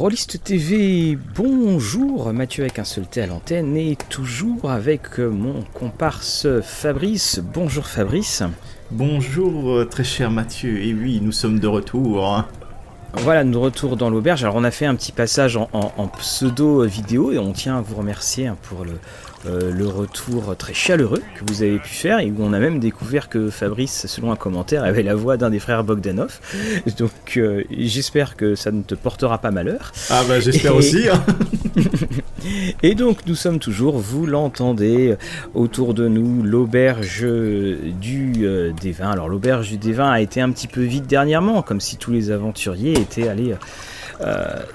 Rolliste TV, bonjour, Mathieu avec un seul T à l'antenne et toujours avec mon comparse Fabrice. Bonjour Fabrice. Bonjour euh, très cher Mathieu, et oui, nous sommes de retour. Hein. Voilà, nous retour dans l'auberge. Alors on a fait un petit passage en, en pseudo vidéo et on tient à vous remercier hein, pour le, euh, le retour très chaleureux que vous avez pu faire et où on a même découvert que Fabrice, selon un commentaire, avait la voix d'un des frères Bogdanov. Donc euh, j'espère que ça ne te portera pas malheur. Ah bah j'espère aussi. Hein. et donc nous sommes toujours, vous l'entendez, autour de nous, l'auberge du euh, des vins. Alors l'auberge du des vins a été un petit peu vide dernièrement, comme si tous les aventuriers étaient allés euh,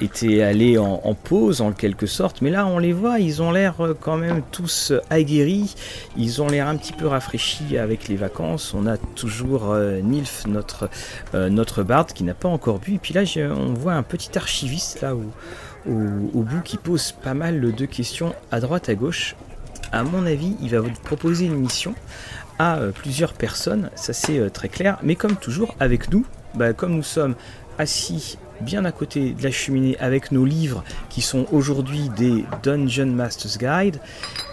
étaient allés en, pause en quelque sorte, mais là on les voit, ils ont l'air euh, quand même tous aguerris, ils ont l'air un petit peu rafraîchis avec les vacances. On a toujours euh, Nilf, notre, notre barde, qui n'a pas encore bu, et puis là on voit un petit archiviste là au, au, bout qui pose pas mal de questions à droite à gauche. À mon avis, il va vous proposer une mission à plusieurs personnes, ça c'est très clair, mais comme toujours avec nous, bah, comme nous sommes assis bien à côté de la cheminée avec nos livres qui sont aujourd'hui des Dungeon Master's Guide,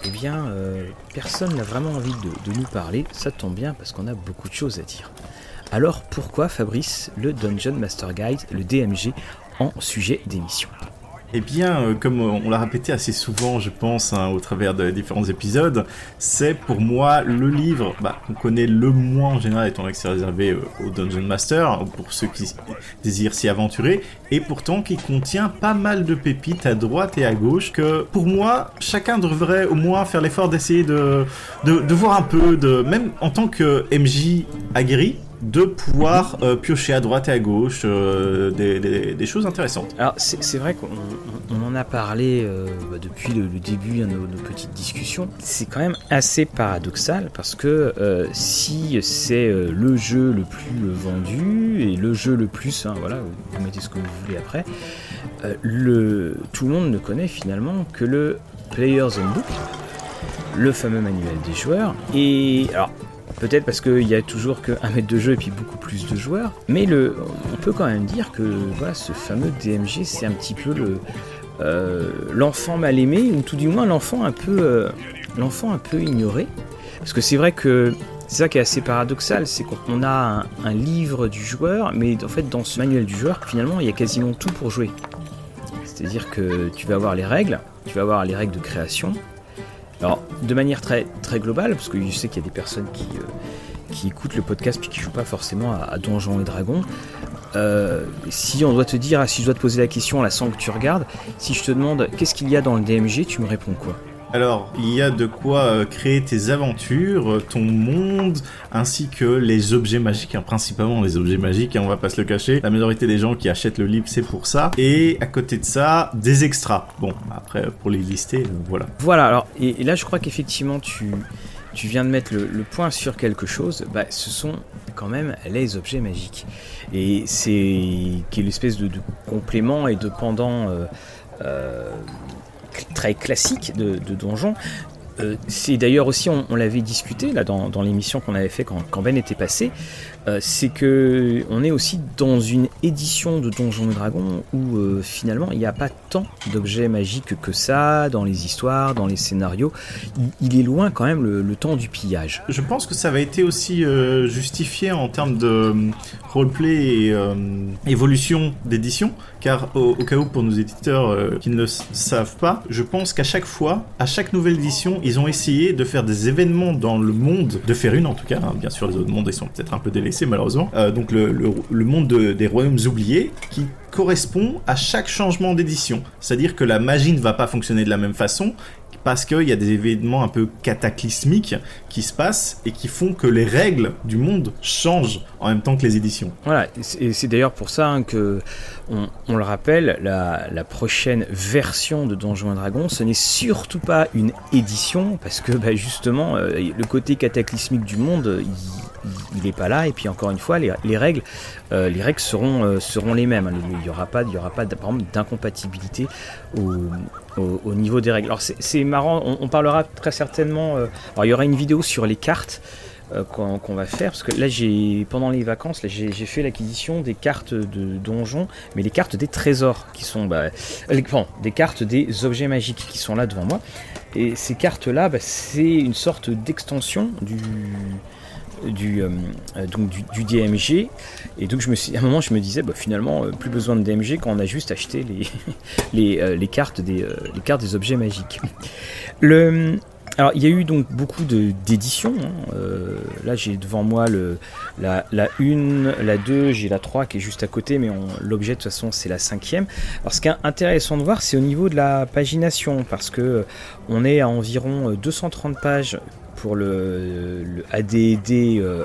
eh bien, euh, personne n'a vraiment envie de, de, nous parler. Ça tombe bien parce qu'on a beaucoup de choses à dire. Alors pourquoi Fabrice le Dungeon Master Guide, le DMG, en sujet d'émission? Eh bien, euh, comme on l'a répété assez souvent, je pense, hein, au travers de différents épisodes, c'est pour moi le livre bah, qu'on connaît le moins en général, étant donné que c'est réservé euh, au Dungeon Master, pour ceux qui désirent s'y aventurer, et pourtant qui contient pas mal de pépites à droite et à gauche, que pour moi, chacun devrait au moins faire l'effort d'essayer de, de, de voir un peu, de même en tant que MJ aguerri, de pouvoir euh, piocher à droite et à gauche euh, des, choses intéressantes. Alors c'est vrai qu'on en a parlé euh, bah, depuis le, début de nos, petites discussions. C'est quand même assez paradoxal parce que si c'est le jeu le plus vendu et le jeu le plus, hein, voilà, vous mettez ce que vous voulez après, le, tout le monde ne connaît finalement que le Player's Handbook, le fameux manuel des joueurs. Et alors Peut-être parce qu'il y a toujours qu'un mètre de jeu et puis beaucoup plus de joueurs. Mais on peut quand même dire que voilà, ce fameux DMG, c'est un petit peu le, euh, l'enfant mal aimé, ou tout du moins l'enfant un peu, euh, l'enfant un peu ignoré. Parce que c'est vrai que c'est ça qui est assez paradoxal, c'est qu'on a un, livre du joueur, mais en fait dans ce manuel du joueur, finalement, il y a quasiment tout pour jouer. C'est-à-dire que tu vas avoir les règles, tu vas avoir les règles de création, alors, de manière très, très globale, parce que je sais qu'il y a des personnes qui, euh, qui écoutent le podcast puis qui jouent pas forcément à, Donjons et Dragons. Euh, si on doit te dire, si je dois te poser la question à la sang que tu regardes, si je te demande qu'est-ce qu'il y a dans le DMG, tu me réponds quoi? Alors, il y a de quoi euh, créer tes aventures, ton monde, ainsi que les objets magiques, hein, principalement les objets magiques, hein, on va pas se le cacher. La majorité des gens qui achètent le livre, c'est pour ça. Et à côté de ça, des extras. Bon, après, pour les lister, euh, voilà. Voilà, alors, et, là, je crois qu'effectivement, tu, viens de mettre le, point sur quelque chose. Bah, ce sont quand même les objets magiques. Et c'est qui est l'espèce de, complément et de pendant. Euh, très classique de, donjon. Euh, c'est d'ailleurs aussi, on, l'avait discuté là dans, l'émission qu'on avait fait quand, quand, Ben était passé, euh, c'est que on est aussi dans une édition de Donjons et Dragons où euh, finalement il n'y a pas tant d'objets magiques que ça dans les histoires, dans les scénarios. Il, est loin quand même le, temps du pillage. Je pense que ça va été aussi euh, justifié en termes de roleplay et évolution d'édition, car au, cas où pour nos éditeurs qui ne le savent pas, je pense qu'à chaque fois, à chaque nouvelle édition, ils ont essayé de faire des événements dans le monde, de faire une en tout cas. Hein. bien sûr, les autres mondes ils sont peut-être un peu délaissés malheureusement. Euh, donc le, monde des royaumes oubliés qui correspond à chaque changement d'édition. C'est-à-dire que la magie ne va pas fonctionner de la même façon parce qu'il y a des événements un peu cataclysmiques qui se passent et qui font que les règles du monde changent en même temps que les éditions. Voilà, et c'est d'ailleurs pour ça hein, que on, le rappelle, la, prochaine version de Donjons et Dragons, ce n'est surtout pas une édition parce que bah, justement euh, le côté cataclysmique du monde, il n'est pas là. Et puis encore une fois, les, règles, euh, les règles seront, euh, seront les mêmes. Il n'y aura pas, il d'incompatibilité au, niveau des règles. Alors c'est marrant, on, parlera très certainement. Euh, il y aura une vidéo sur les cartes. qu'on va faire, parce que là, j'ai pendant les vacances, j'ai fait l'acquisition des cartes de donjons, mais les cartes des trésors, qui sont bah, des cartes des objets magiques qui sont là devant moi. Et ces cartes-là, bah, c'est une sorte d'extension du, du, euh, donc du, DMG. Et donc je me suis, à un moment, je me disais, bah, finalement, euh, plus besoin de DMG quand on a juste acheté les, les, euh, les cartes, des, les cartes des objets magiques. Le, alors, il y a eu donc beaucoup d'éditions. Hein. là, j'ai devant moi le, la, la 1, la 2, j'ai la 3 qui est juste à côté, mais l'objet de toute façon, c'est la cinquième. Alors, ce qui est intéressant de voir, c'est au niveau de la pagination, parce que on est à environ 230 pages pour le, ADD 1, euh,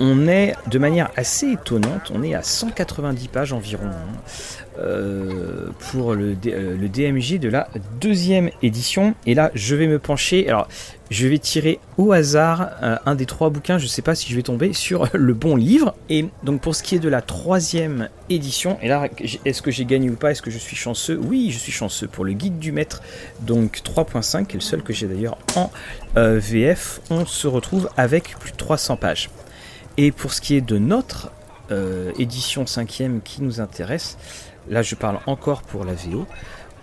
on est de manière assez étonnante, on est à 190 pages environ hein, euh, pour le, euh, DMJ de la deuxième édition. Et là, je vais me pencher. Alors, je vais tirer au hasard euh, un des trois bouquins. Je ne sais pas si je vais tomber sur le bon livre. Et donc, pour ce qui est de la troisième édition, et là, est-ce que j'ai gagné ou pas? Est-ce que je suis chanceux? Oui, je suis chanceux pour le guide du maître. Donc 3.5, qui est le seul que j'ai d'ailleurs en VF. On se retrouve avec plus de 300 pages. Et pour ce qui est de notre euh, édition 5 qui nous intéresse, là je parle encore pour la VO,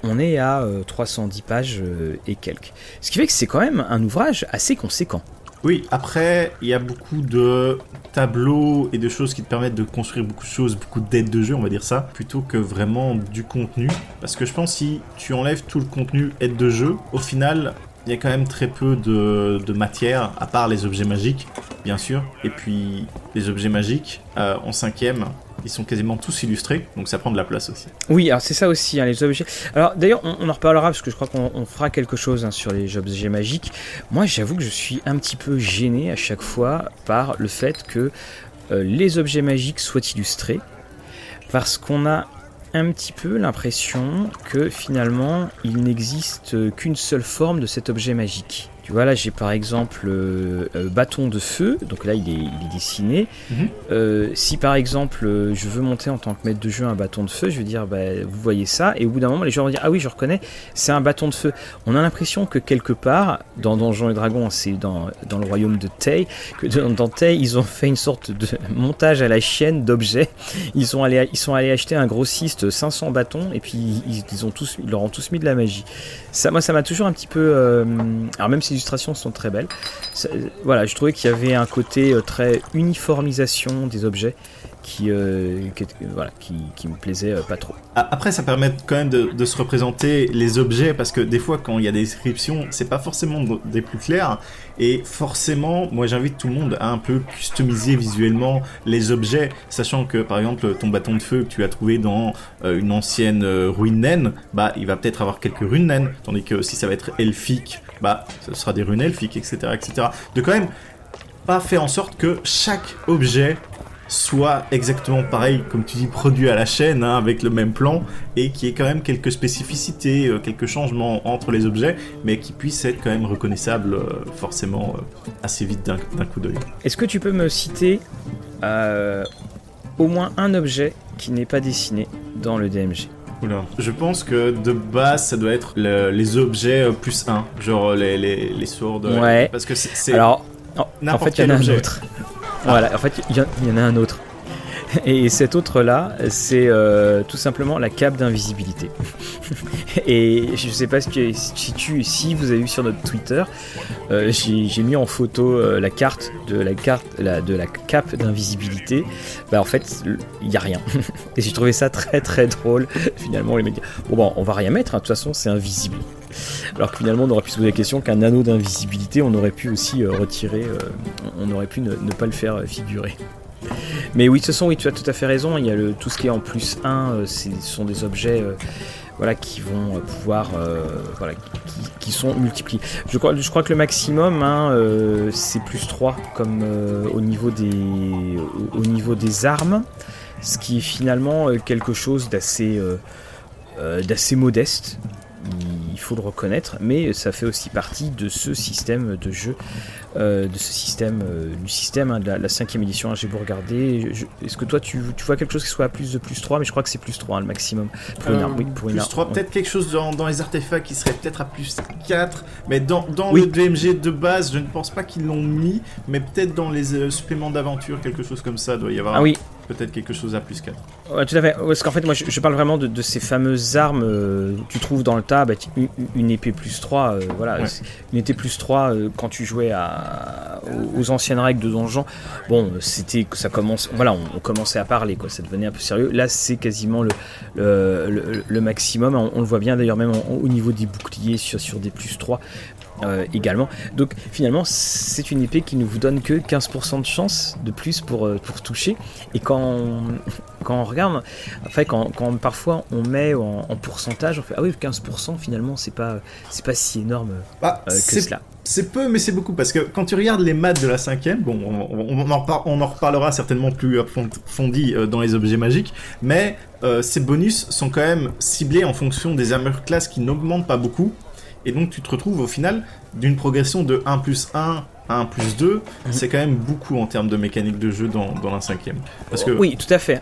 on est à 310 euh, pages euh, et quelques. Ce qui fait que c'est quand même un ouvrage assez conséquent. Oui, après, il y a beaucoup de tableaux et de choses qui te permettent de construire beaucoup de choses, beaucoup d'aides de jeu, on va dire ça, plutôt que vraiment du contenu. Parce que je pense si tu enlèves tout le contenu aide de jeu, au final, il y a quand même très peu de, matière, à part les objets magiques, bien sûr. Et puis, les objets magiques, euh, en cinquième, ils sont quasiment tous illustrés, donc ça prend de la place aussi. Oui, alors c'est ça aussi, hein, les objets. Alors d'ailleurs, on, en reparlera parce que je crois qu'on fera quelque chose hein, sur les objets magiques. Moi, j'avoue que je suis un petit peu gêné à chaque fois par le fait que euh, les objets magiques soient illustrés, parce qu'on a un petit peu l'impression que finalement il n'existe qu'une seule forme de cet objet magique. Tu vois, là j'ai par exemple euh, euh, bâton de feu, donc là il est, dessiné. Mhm. Euh, si par exemple je veux monter en tant que maître de jeu un bâton de feu, je vais dire bah, vous voyez ça, et au bout d'un moment les gens vont dire ah oui je reconnais, c'est un bâton de feu. On a l'impression que quelque part, dans Donjons et Dragons, c'est dans, dans, le royaume de Tay, que dans, Tay ils ont fait une sorte de montage à la chaîne d'objets. Ils, sont allés, ils sont allés acheter un grossiste 500 bâtons et puis ils, ont tous, ils leur ont tous mis de la magie. Ça, moi ça m'a toujours un petit peu... alors même si sont très belles. Voilà, je trouvais qu'il y avait un côté euh, très uniformisation des objets qui, euh, voilà, qui, me plaisait euh, pas trop. Après, ça permet quand même de, se représenter les objets parce que des fois, quand il y a des descriptions, c'est pas forcément des plus clairs. Et forcément, moi j'invite tout le monde à un peu customiser visuellement les objets, sachant que par exemple ton bâton de feu que tu as trouvé dans une ancienne ruine naine, bah il va peut-être avoir quelques runes naines, tandis que si ça va être elfique bah, ce sera des runes elfiques, etc., etc. De quand même pas faire en sorte que chaque objet soit exactement pareil, comme tu dis, produit à la chaîne, hein, avec le même plan, et qui ait quand même quelques spécificités, euh, quelques changements entre les objets, mais qui puisse être quand même reconnaissable euh, forcément euh, assez vite d'un coup d'œil. Est-ce que tu peux me citer au moins un objet qui n'est pas dessiné dans le DMG je pense que de base, ça doit être les objets plus 1, genre les, les, les sourds. Ouais. Parce que c'est. Alors, en fait, il y en a un autre. Voilà, en fait, il y, en a un autre. Et cet autre-là, c'est euh, tout simplement la cape d'invisibilité. Et je ne sais pas si, tu, si vous avez vu sur notre Twitter, euh, j'ai mis en photo euh, la carte de la carte de la cape d'invisibilité. Bah en fait, il n'y a rien. Et j'ai trouvé ça très très drôle. Finalement, les médias. Bon, bon, on va rien mettre. Hein. De toute façon, c'est invisible. Alors que finalement, on aurait pu se poser la question qu'un anneau d'invisibilité, on aurait pu aussi retirer. on aurait pu ne pas le faire figurer. Mais oui, ce sont, oui, tu as tout à fait raison. Il y a le, tout ce qui est en plus 1, euh, ce sont des objets euh, voilà, qui vont euh, pouvoir. voilà, qui, sont multipliés. Je crois, que le maximum, hein, c'est plus 3, comme au, niveau des, armes. Ce qui est finalement quelque chose d'assez modeste. Il faut le reconnaître, mais ça fait aussi partie de ce système de jeu, de ce système, du système hein, de la, cinquième édition. J'ai beau regarder, est-ce que toi tu, vois quelque chose qui soit à plus de plus 3, mais je crois que c'est plus 3 hein, le maximum pour une arme. Oui, pour plus 3, peut-être quelque chose dans, dans, les artefacts qui serait peut-être à plus 4, mais dans, dans le DMG de base, je ne pense pas qu'ils l'ont mis, mais peut-être dans les suppléments d'aventure, quelque chose comme ça doit y avoir. Ah oui, peut-être quelque chose à plus 4. Ouais, tout à fait. Parce qu'en fait, moi, je, parle vraiment de, ces fameuses armes euh, tu trouves dans le tas, bah, une, épée plus 3, euh, voilà, une épée plus 3 euh, quand tu jouais à, aux, anciennes règles de donjon. Bon, c'était ça commence, voilà, on, commençait à parler, quoi, ça devenait un peu sérieux. Là, c'est quasiment le, le, maximum. On, le voit bien d'ailleurs, même au niveau des boucliers sur, sur des plus 3. Euh, également. Donc finalement, c'est une épée qui ne vous donne que 15% de chance de plus pour, euh, pour toucher. Et quand on, quand on regarde, enfin, quand, quand parfois on met en, pourcentage, on fait Ah oui, 15% finalement, c'est pas, c'est pas si énorme bah, euh, que cela. C'est peu, mais c'est beaucoup parce que quand tu regardes les maths de la cinquième, bon, on, en, on en, reparlera certainement plus approfondi dans les objets magiques, mais ces bonus sont quand même ciblés en fonction des armures classes qui n'augmentent pas beaucoup et donc tu te retrouves au final d'une progression de 1 plus 1 à 1 plus 2. Mhm. C'est quand même beaucoup en termes de mécanique de jeu dans, dans la cinquième. Parce que, oui, tout à fait.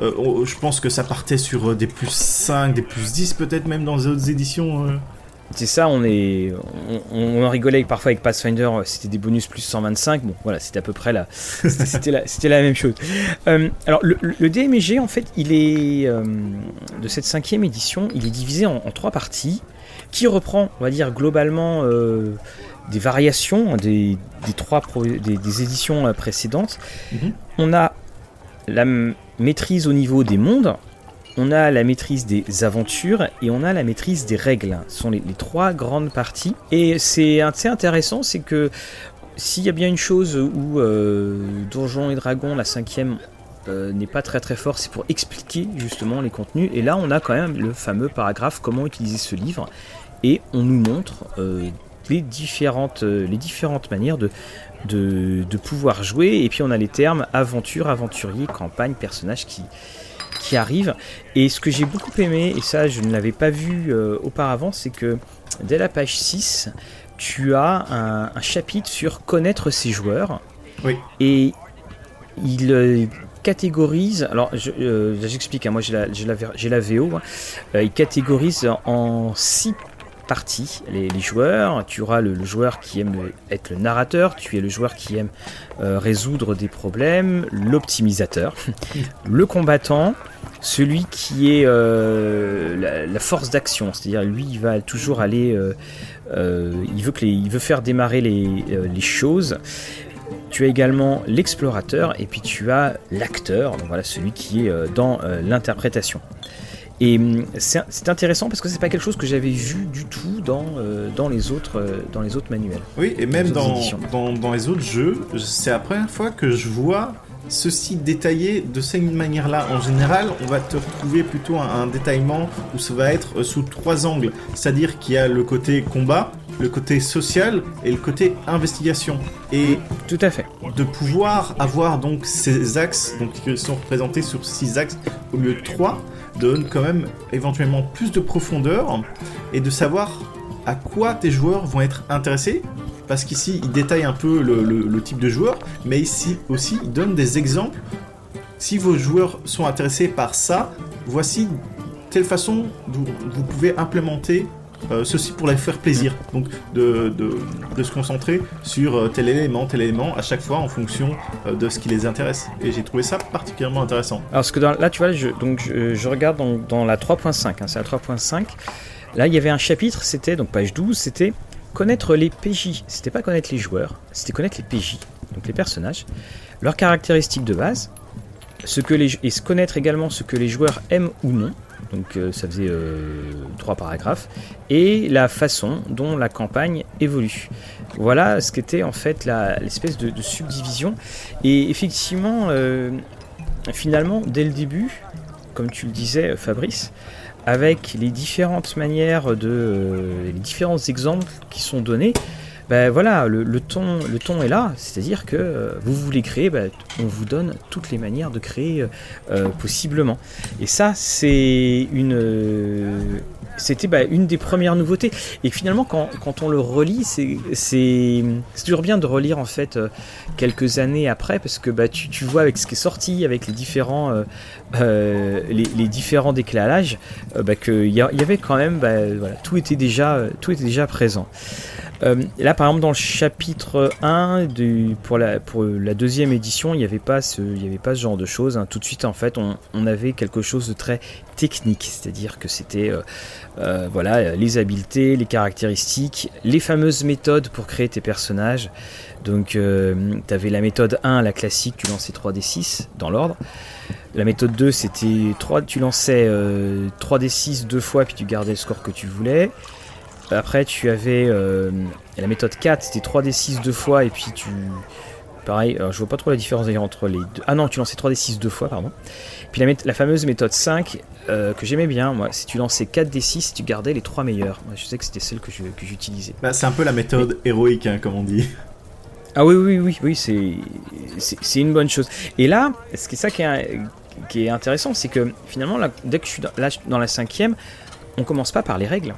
Euh, je pense que ça partait sur euh, des plus 5, des plus 10 peut-être même dans les autres éditions. Euh. C'est ça, on est, on, en rigolait parfois avec Pathfinder, c'était des bonus plus 125. Bon, voilà, c'était à peu près là, c'était la, c'était la même chose. alors le, le, DMG en fait, il est de cette cinquième édition, il est divisé en trois parties qui reprend, on va dire, globalement euh, des variations des, trois des, éditions euh, précédentes. Mhm. On a la maîtrise au niveau des mondes, on a la maîtrise des aventures et on a la maîtrise des règles. Ce sont les, trois grandes parties. Et c'est assez intéressant, c'est que s'il y a bien une chose où euh, Donjons et Dragons, la cinquième, n'est pas très très fort, c'est pour expliquer justement les contenus. Et là, on a quand même le fameux paragraphe comment utiliser ce livre et on nous montre euh, les, différentes, euh, les différentes manières de, de, pouvoir jouer. Et puis on a les termes aventure, aventurier, campagne, personnage qui, qui arrivent. Et ce que j'ai beaucoup aimé, et ça je ne l'avais pas vu euh, auparavant, c'est que dès la page 6, tu as un, chapitre sur connaître ses joueurs. Oui. Et il catégorise, alors j'explique, hein, moi j'ai la, VO, hein. il catégorise en six parties les, joueurs. Tu auras le, joueur qui aime être le narrateur, tu es le joueur qui aime euh, résoudre des problèmes, l'optimisateur, le combattant, celui qui est euh, la, force d'action, c'est-à-dire lui il va toujours aller, euh, il, veut que il veut faire démarrer les choses. Tu as également l'explorateur et puis tu as l'acteur, voilà celui qui est dans l'interprétation. Et hum, c'est intéressant parce que c'est pas quelque chose que j'avais vu du tout dans, euh, dans, les autres, euh, dans les autres manuels. Oui, et même dans, dans, dans, les autres jeux, c'est la première fois que je vois ceci détaillé de cette manière-là. En général, on va te retrouver plutôt un, détaillement où ça va être euh, sous trois angles. C'est-à-dire qu'il y a le côté combat, le côté social et le côté investigation. Et tout à fait. De pouvoir avoir donc ces axes, donc qui sont représentés sur six axes au lieu de trois, donne quand même éventuellement plus de profondeur et de savoir à quoi tes joueurs vont être intéressés. Parce qu'ici, il détaille un peu le, type de joueur, mais ici aussi, il donne des exemples. Si vos joueurs sont intéressés par ça, voici telle façon dont vous pouvez implémenter euh, ceci pour les faire plaisir. Donc de, se concentrer sur euh, tel élément, tel élément à chaque fois en fonction euh, de ce qui les intéresse. Et j'ai trouvé ça particulièrement intéressant. Alors ce que là tu vois, je, donc je, regarde dans, la 3.5, hein, c'est la 3.5. Là il y avait un chapitre, c'était donc page 12, c'était connaître les PJ. C'était pas connaître les joueurs, c'était connaître les PJ, donc les personnages, leurs caractéristiques de base, ce que et se connaître également ce que les joueurs aiment ou non donc euh, ça faisait euh, trois paragraphes, et la façon dont la campagne évolue. Voilà ce qu'était en fait l'espèce de, subdivision. Et effectivement, euh, finalement, dès le début, comme tu le disais Fabrice, avec les différentes manières de... les différents exemples qui sont donnés, ben voilà, le, ton, le ton est là, c'est-à-dire que euh, vous voulez créer, ben, on vous donne toutes les manières de créer euh, euh, possiblement. Et ça, c'est une, c'était bah, une des premières nouveautés. Et finalement, quand, quand on le relit, c'est toujours bien de relire en fait euh, quelques années après, parce que bah, tu, tu, vois avec ce qui est sorti, avec les différents, euh, euh les, les, différents décalages, bah, qu'il y, y, avait quand même, bah, tout, était déjà, tout était déjà présent. Là, par exemple, dans le chapitre 1, de, pour, la, pour la deuxième édition, il n'y avait, pas ce, avait pas ce genre de choses. Hein. Tout de suite, en fait, on, avait quelque chose de très technique, c'est-à-dire que c'était euh, euh, voilà, les habiletés, les caractéristiques, les fameuses méthodes pour créer tes personnages. Donc, euh, tu avais la méthode 1, la classique, tu lançais 3d6 dans l'ordre. La méthode 2, c'était 3, tu lançais 3d6 deux fois, puis tu gardais le score que tu voulais. Après, tu avais euh, la méthode 4, c'était 3d6 deux fois, et puis tu. Pareil, alors je vois pas trop la différence d'ailleurs entre les deux. Ah non, tu lançais 3d6 deux fois, pardon. Puis la, la fameuse méthode 5, euh, que j'aimais bien, moi, si tu lançais 4d6, tu gardais les 3 meilleurs. Moi, je sais que c'était celle que j'utilisais. Bah, c'est un peu la méthode héroïque, hein, comme on dit. Ah oui, oui, oui, oui, c'est, c'est, une bonne chose. Et là, ce qui est ça qui est, qui est intéressant, c'est que finalement, là, dès que je suis dans, là, dans la cinquième, on commence pas par les règles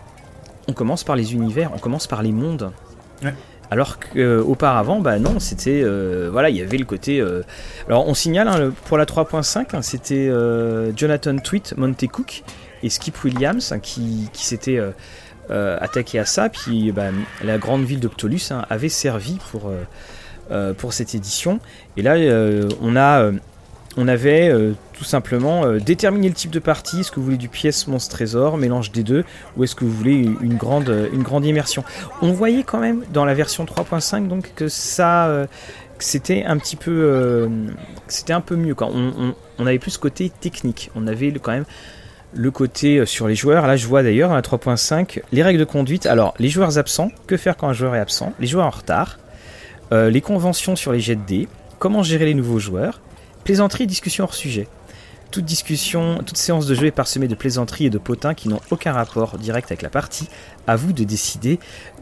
on commence par les univers, on commence par les mondes. Ouais. Alors qu'auparavant, bah non, c'était. Euh, voilà, il y avait le côté. Euh... Alors on signale, hein, pour la 3.5, hein, c'était euh, Jonathan Tweet, Monte Cook et Skip Williams hein, qui, s'étaient euh, attaqués à ça. Puis bah, la grande ville de Ptolus avait servi pour cette édition. Et là, on a on avait euh, tout simplement euh, déterminé le type de partie, est-ce que vous voulez du pièce monstre trésor, mélange des deux, ou est-ce que vous voulez une grande, euh, immersion? On voyait quand même dans la version 3.5 donc que ça, c'était un petit peu, mieux on, avait plus ce côté technique, on avait quand même le côté sur les joueurs. Là, je vois d'ailleurs dans la 3.5 les règles de conduite. Alors, les joueurs absents, que faire quand un joueur est absent, les joueurs en retard, les conventions sur les jets de dés, comment gérer les nouveaux joueurs Plaisanterie et discussion hors sujet. Toute discussion, toute séance de jeu est parsemée de plaisanteries et de potins qui n'ont aucun rapport direct avec la partie. À vous de décider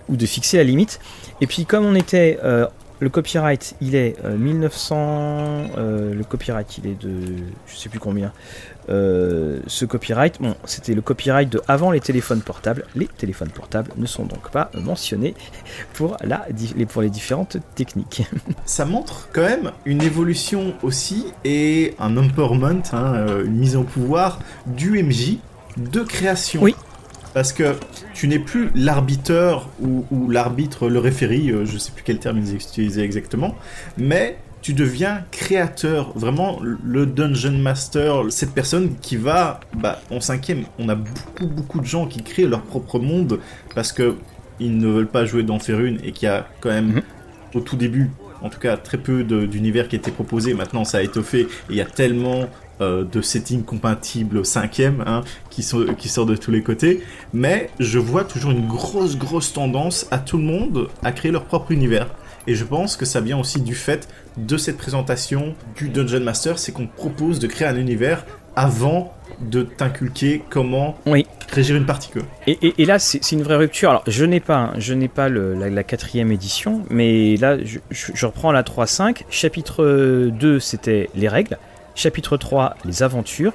ou de fixer la limite. Et puis comme on était euh, le copyright, il est euh, 1900. Euh, le copyright, il est de. Je sais plus combien. Euh, ce copyright, bon, c'était le copyright de avant les téléphones portables. Les téléphones portables ne sont donc pas mentionnés pour, la, pour les différentes techniques. Ça montre quand même une évolution aussi et un empowerment, hein, euh, une mise en pouvoir du MJ de création. Oui. Parce que tu n'es plus l'arbiteur ou, ou l'arbitre, le référé, euh, je sais plus quel terme ils utilisaient exactement, mais tu deviens créateur, vraiment le dungeon master, cette personne qui va, bah, en cinquième, on a beaucoup beaucoup de gens qui créent leur propre monde parce que ils ne veulent pas jouer dans Ferune et qu'il y a quand même mm -hmm. au tout début, en tout cas très peu d'univers qui étaient proposés. Maintenant, ça a étoffé et il y a tellement euh, de settings compatibles cinquième hein, qui, sont, qui sort de tous les côtés. Mais je vois toujours une grosse grosse tendance à tout le monde à créer leur propre univers. Et je pense que ça vient aussi du fait de cette présentation du Dungeon Master, c'est qu'on propose de créer un univers avant de t'inculquer comment oui. régir une partie que. Et, et, et là, c'est une vraie rupture. Alors, je n'ai pas, je n'ai pas le, la, la, quatrième édition, mais là, je, je, je reprends la 3.5. Chapitre 2, c'était les règles. Chapitre 3, les aventures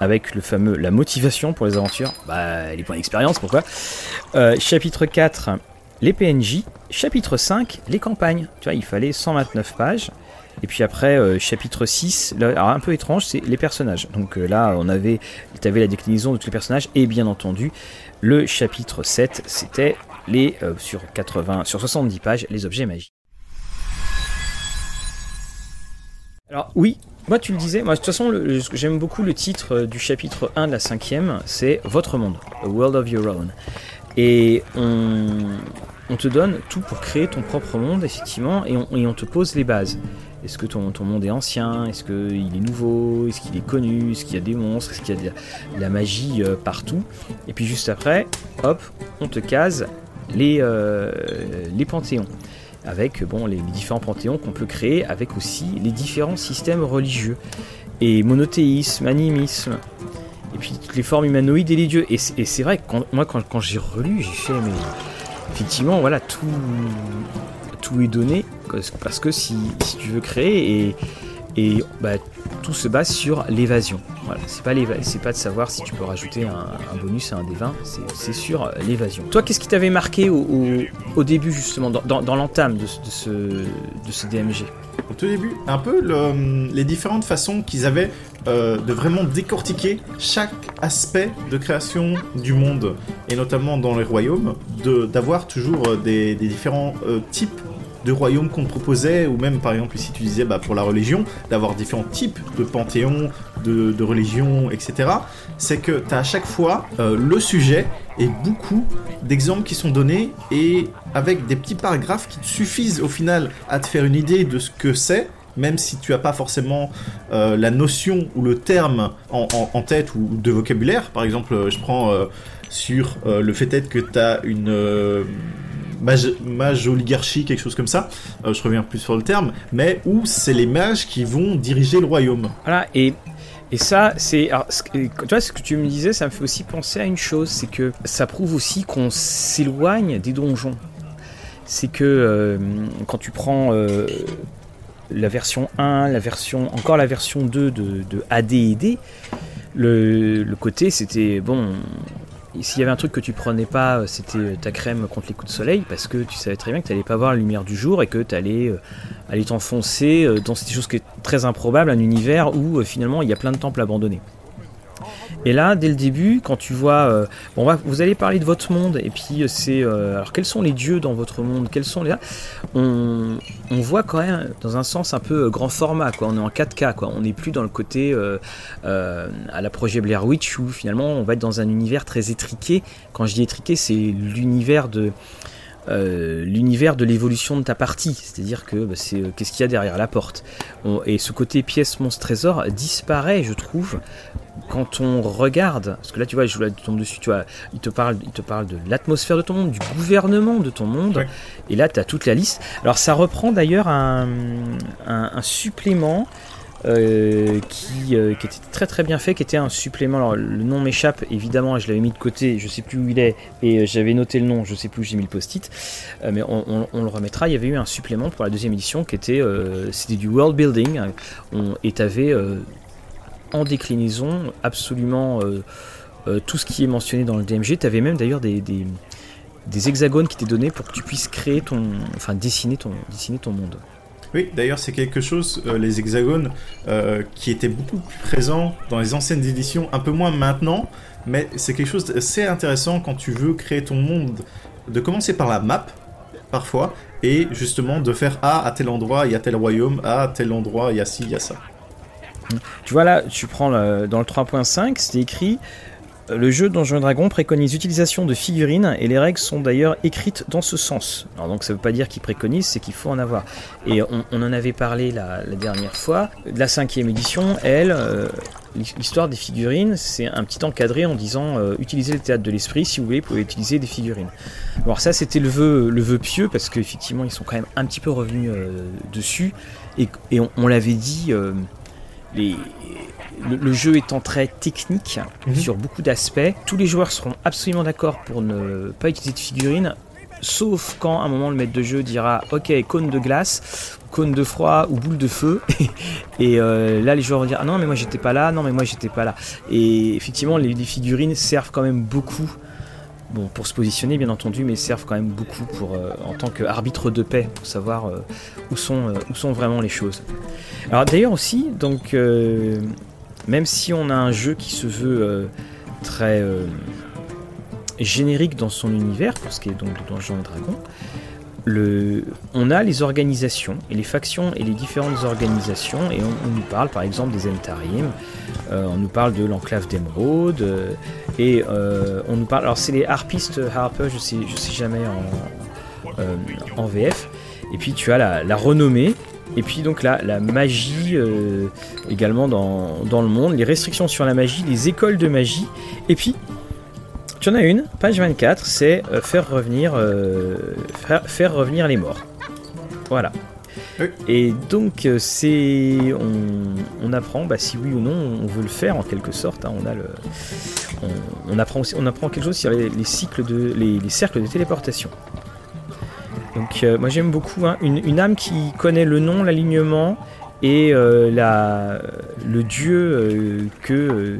avec le fameux la motivation pour les aventures, bah, les points d'expérience, pourquoi? Euh, Chapitre 4, les PNJ. Chapitre 5, les campagnes. Tu vois, il fallait 129 pages. Et puis après, euh, chapitre 6, là, alors un peu étrange, c'est les personnages. Donc euh, là, on avait, avais la déclinaison de tous les personnages. Et bien entendu, le chapitre 7, c'était les, euh, sur 80, sur 70 pages, les objets magiques. Alors oui, moi tu le disais, moi de toute façon j'aime beaucoup le titre du chapitre 1 de la cinquième, c'est Votre monde, A World of Your Own. Et on, on te donne tout pour créer ton propre monde, effectivement, et on, te pose les bases. Est-ce que ton, monde est ancien? Est-ce qu'il est nouveau? Est-ce qu'il est connu? Est-ce qu'il y a des monstres? Est-ce qu'il y a de la, magie euh, partout? Et puis juste après, hop, on te case les, euh, panthéons. Avec bon, les, différents panthéons qu'on peut créer, avec aussi les différents systèmes religieux. Et monothéisme, animisme, et puis toutes les formes humanoïdes et les dieux. Et c'est vrai que moi, quand, j'ai relu, j'ai fait, effectivement, voilà, tout, tout est donné parce que si, tu veux créer et, bah, tout se base sur l'évasion. Voilà, c'est pas, de savoir si tu peux rajouter un, bonus à un des 20, c'est sur l'évasion. Toi, qu'est-ce qui t'avait marqué au, début, justement, dans, l'entame ce, de ce DMG Au tout début, un peu le, les différentes façons qu'ils avaient euh, de vraiment décortiquer chaque aspect de création du monde, et notamment dans les royaumes, d'avoir toujours euh, des, différents euh, types de royaumes qu'on proposait, ou même par exemple ici tu disais bah, pour la religion, d'avoir différents types de panthéons, de, de religions, etc. C'est que tu as à chaque fois le sujet et beaucoup d'exemples qui sont donnés et avec des petits paragraphes qui suffisent au final à te faire une idée de ce que c'est même si tu n'as pas forcément euh, la notion ou le terme en, tête ou de vocabulaire. Par exemple, je prends euh, sur euh, le fait être que tu as une mage, oligarchie, quelque chose comme ça. je reviens plus sur le terme, mais où c'est les mages qui vont diriger le royaume. Voilà, et et ça, c'est. Tu vois, ce que tu me disais, ça me fait aussi penser à une chose c'est que ça prouve aussi qu'on s'éloigne des donjons. C'est que quand tu prends la version 1, la version, encore la version 2 de, AD et D, le, côté c'était bon. S'il y avait un truc que tu prenais pas, c'était ta crème contre les coups de soleil, parce que tu savais très bien que tu n'allais pas voir la lumière du jour et que tu allais euh, t'enfoncer euh, dans cette chose qui est très improbable, un univers où euh, finalement il y a plein de temples abandonnés. Et là, dès le début, quand tu vois, euh, bon, vous allez parler de votre monde, et puis euh, c'est, euh, alors quels sont les dieux dans votre monde? Quels sont les, on, voit quand même dans un sens un peu grand format, quoi. On est en 4K, quoi. On n'est plus dans le côté à la projet Blair Witch où finalement on va être dans un univers très étriqué. Quand je dis étriqué, c'est l'univers de l'univers de l'évolution de ta partie, c'est-à-dire que bah, c'est qu'est-ce qu'il y a derrière la porte? et ce côté pièce monstre trésor disparaît, je trouve, quand on regarde, parce que là tu vois, je tombe dessus, tu vois, il te parle, il te parle de l'atmosphère de ton monde, du gouvernement de ton monde, et là tu as toute la liste. Alors ça reprend d'ailleurs un, un, supplément euh, qui, euh, qui, était très très bien fait, qui était un supplément. Alors le nom m'échappe évidemment, je l'avais mis de côté, je sais plus où il est, et euh, j'avais noté le nom, je sais plus où j'ai mis le post-it, mais on, le remettra. Il y avait eu un supplément pour la deuxième édition qui était, c'était du world building, on, et t'avais en déclinaison absolument tout ce qui est mentionné dans le DMG. Tu avais même d'ailleurs des, hexagones qui t'étaient donnés pour que tu puisses créer ton, enfin dessiner ton, dessiner ton monde. Oui, d'ailleurs, c'est quelque chose, euh, les hexagones, euh, qui était beaucoup plus présent dans les anciennes éditions, un peu moins maintenant, mais c'est quelque chose d'assez intéressant quand tu veux créer ton monde, de commencer par la map, parfois, et justement de faire Ah, à tel endroit, il y a tel royaume, ah, à tel endroit, il y a ci, il y a ça. Tu vois là, tu prends dans le 3.5, c'est écrit le jeu Donjons Dragon préconise l'utilisation de figurines et les règles sont d'ailleurs écrites dans ce sens. Alors donc ça ne veut pas dire qu'il préconise, c'est qu'il faut en avoir. Et on, en avait parlé la, dernière fois. La cinquième édition, elle, euh, l'histoire des figurines, c'est un petit encadré en disant euh, utilisez le théâtre de l'esprit, si vous voulez, vous pouvez utiliser des figurines. Alors ça c'était le vœu, le pieux parce qu'effectivement ils sont quand même un petit peu revenus euh, dessus et, on, l'avait dit. Les, le, jeu étant très technique mhm. sur beaucoup d'aspects, tous les joueurs seront absolument d'accord pour ne pas utiliser de figurines, sauf quand à un moment le maître de jeu dira ok cône de glace, cône de froid ou boule de feu, et euh, là les joueurs vont dire ah non mais moi j'étais pas là, non mais moi j'étais pas là. Et effectivement les, figurines servent quand même beaucoup bon, pour se positionner bien entendu, mais servent quand même beaucoup pour, euh, en tant qu'arbitre de paix, pour savoir euh, où, sont, où sont vraiment les choses. Alors d'ailleurs aussi, donc même si on a un jeu qui se veut euh, très euh, générique dans son univers, pour ce qui est donc de Donjons et Dragons, on a les organisations et les factions et les différentes organisations et on, nous parle par exemple des Entarim, euh, on nous parle de l'enclave d'Emeraude et on nous parle alors c'est les harpistes Harper je sais je sais jamais en, en VF et puis tu as la, la renommée et puis donc là, la magie euh, également dans, le monde, les restrictions sur la magie, les écoles de magie. Et puis, tu en as une, page 24, c'est euh, faire, revenir, euh, faire, revenir les morts. Voilà. Et donc c'est on, on, apprend bah, si oui ou non on veut le faire en quelque sorte. Hein. on a le on, apprend aussi on apprend quelque chose sur les, cycles de les, les cercles de téléportation. Donc euh, moi j'aime beaucoup hein. une, âme qui connaît le nom, l'alignement et la, le dieu que,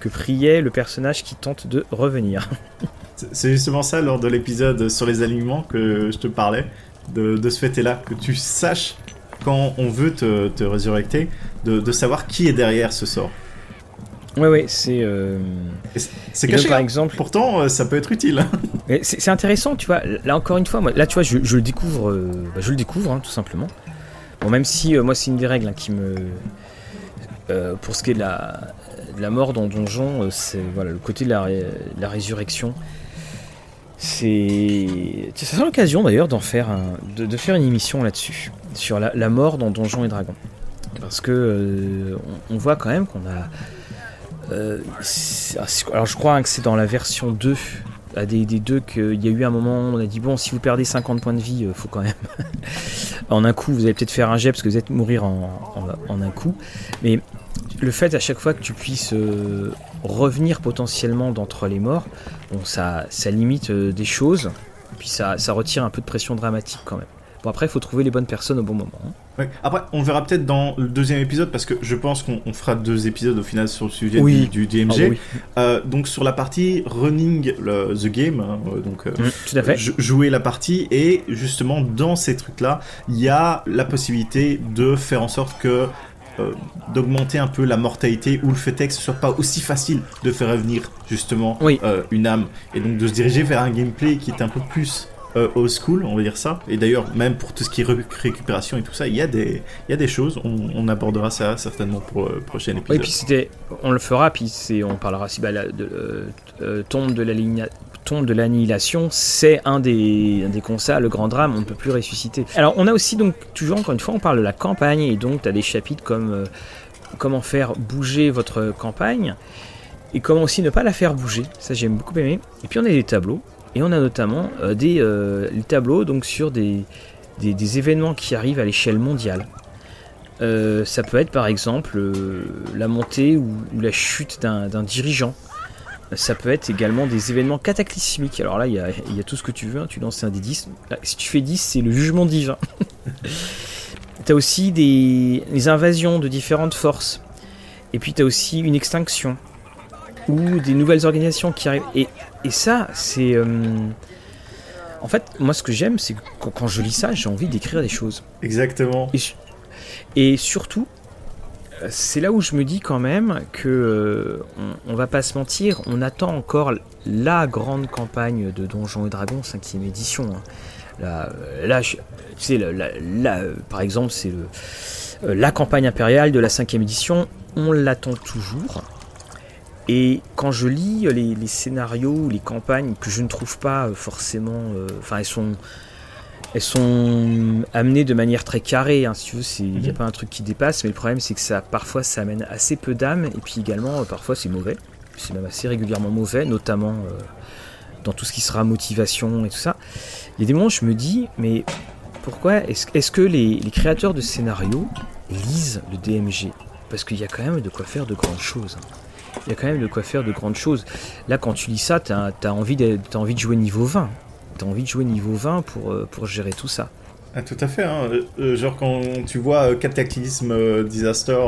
que priait le personnage qui tente de revenir. C'est justement ça lors de l'épisode sur les alignements que je te parlais, de, de ce fait-là, que tu saches quand on veut te, te résurrecter, de, de, savoir qui est derrière ce sort. Ouais, ouais, c'est. Euh... C'est caché. par hein. exemple. Pourtant, euh, ça peut être utile. c'est intéressant, tu vois. Là, encore une fois, moi, là, tu vois, je, je le découvre, euh, bah, je le découvre, hein, tout simplement. Bon, même si euh, moi, c'est une des règles hein, qui me. pour ce qui est de la, mort dans Donjon, c'est voilà, le côté de la, résurrection. C'est. Ça sera l'occasion d'ailleurs d'en faire de, faire une émission là-dessus, sur la, mort dans Donjons et Dragons. Parce que on, voit quand même qu'on a euh, alors je crois que c'est dans la version 2 à des, deux qu'il y a eu un moment où on a dit bon si vous perdez 50 points de vie euh, faut quand même en un coup vous allez peut-être faire un jet parce que vous êtes mourir en, un coup. Mais le fait à chaque fois que tu puisses euh, revenir potentiellement d'entre les morts bon ça, ça limite des choses. Puis ça, ça retire un peu de pression dramatique quand même bon après il faut trouver les bonnes personnes au bon moment hein. Après, on verra peut-être dans le deuxième épisode parce que je pense qu'on fera deux épisodes au final sur le sujet du, DMG. Ah, euh, donc sur la partie running the game, hein, euh, donc euh, mm, tout à fait. jouer la partie et justement dans ces trucs-là, il y a la possibilité de faire en sorte que d'augmenter un peu la mortalité ou le fait que ce soit pas aussi facile de faire revenir justement une âme et donc de se diriger vers un gameplay qui est un peu plus euh, old school, on va dire ça. Et d'ailleurs, même pour tout ce qui est récupération et tout ça, il y a des, il y a des choses. On, abordera ça certainement pour le prochain épisode. Oui, puis c'était, on le fera, puis c'est, on parlera aussi bah, de euh, euh, tombe de la ligne tombe de l'annihilation, c'est un des, un des constats, le grand drame, on ne peut plus ressusciter. Alors on a aussi donc, toujours encore une fois, on parle de la campagne, et donc tu as des chapitres comme comment faire bouger votre campagne, et comment aussi ne pas la faire bouger, ça j'aime beaucoup aimé. Et puis on a des tableaux, et on a notamment euh, des euh, tableaux donc, sur des, des, événements qui arrivent à l'échelle mondiale. Euh, ça peut être par exemple la montée ou, la chute d'un dirigeant. Ça peut être également des événements cataclysmiques. Alors là, il y a, tout ce que tu veux. Hein. Tu lances un des 10. si tu fais 10, c'est le jugement divin. tu as aussi des, des invasions de différentes forces. Et puis tu as aussi une extinction ou des nouvelles organisations qui arrivent. Et, et ça, c'est. Euh, en fait, moi, ce que j'aime, c'est que quand, je lis ça, j'ai envie d'écrire des choses. Exactement. Et, surtout, c'est là où je me dis quand même que euh, on, va pas se mentir, on attend encore la grande campagne de Donjons et Dragons 5 édition. Hein. Là, là, tu sais, là, par exemple, c'est la campagne impériale de la 5 édition. On l'attend toujours. Et quand je lis les, scénarios, les campagnes que je ne trouve pas euh, forcément, euh, enfin elles sont, elles sont amenées de manière très carrée. Hein, si tu veux, il n'y a mhm. pas un truc qui dépasse, mais le problème c'est que ça, parfois, ça amène assez peu d'âme, et puis également, euh, parfois, c'est mauvais. C'est même assez régulièrement mauvais, notamment dans tout ce qui sera motivation et tout ça. Il y a des moments où je me dis, mais pourquoi est-ce que les, les créateurs de scénarios lisent le DMG Parce qu'il y a quand même de quoi faire de grandes choses. Hein il y a quand même de quoi faire de grandes choses. Là, quand tu lis ça, tu as, as envie de jouer niveau 20. Tu as envie de jouer niveau 20 pour, euh, pour gérer tout ça. Ah, tout à fait. Hein. Euh, euh, genre quand tu vois Cataclysme Disaster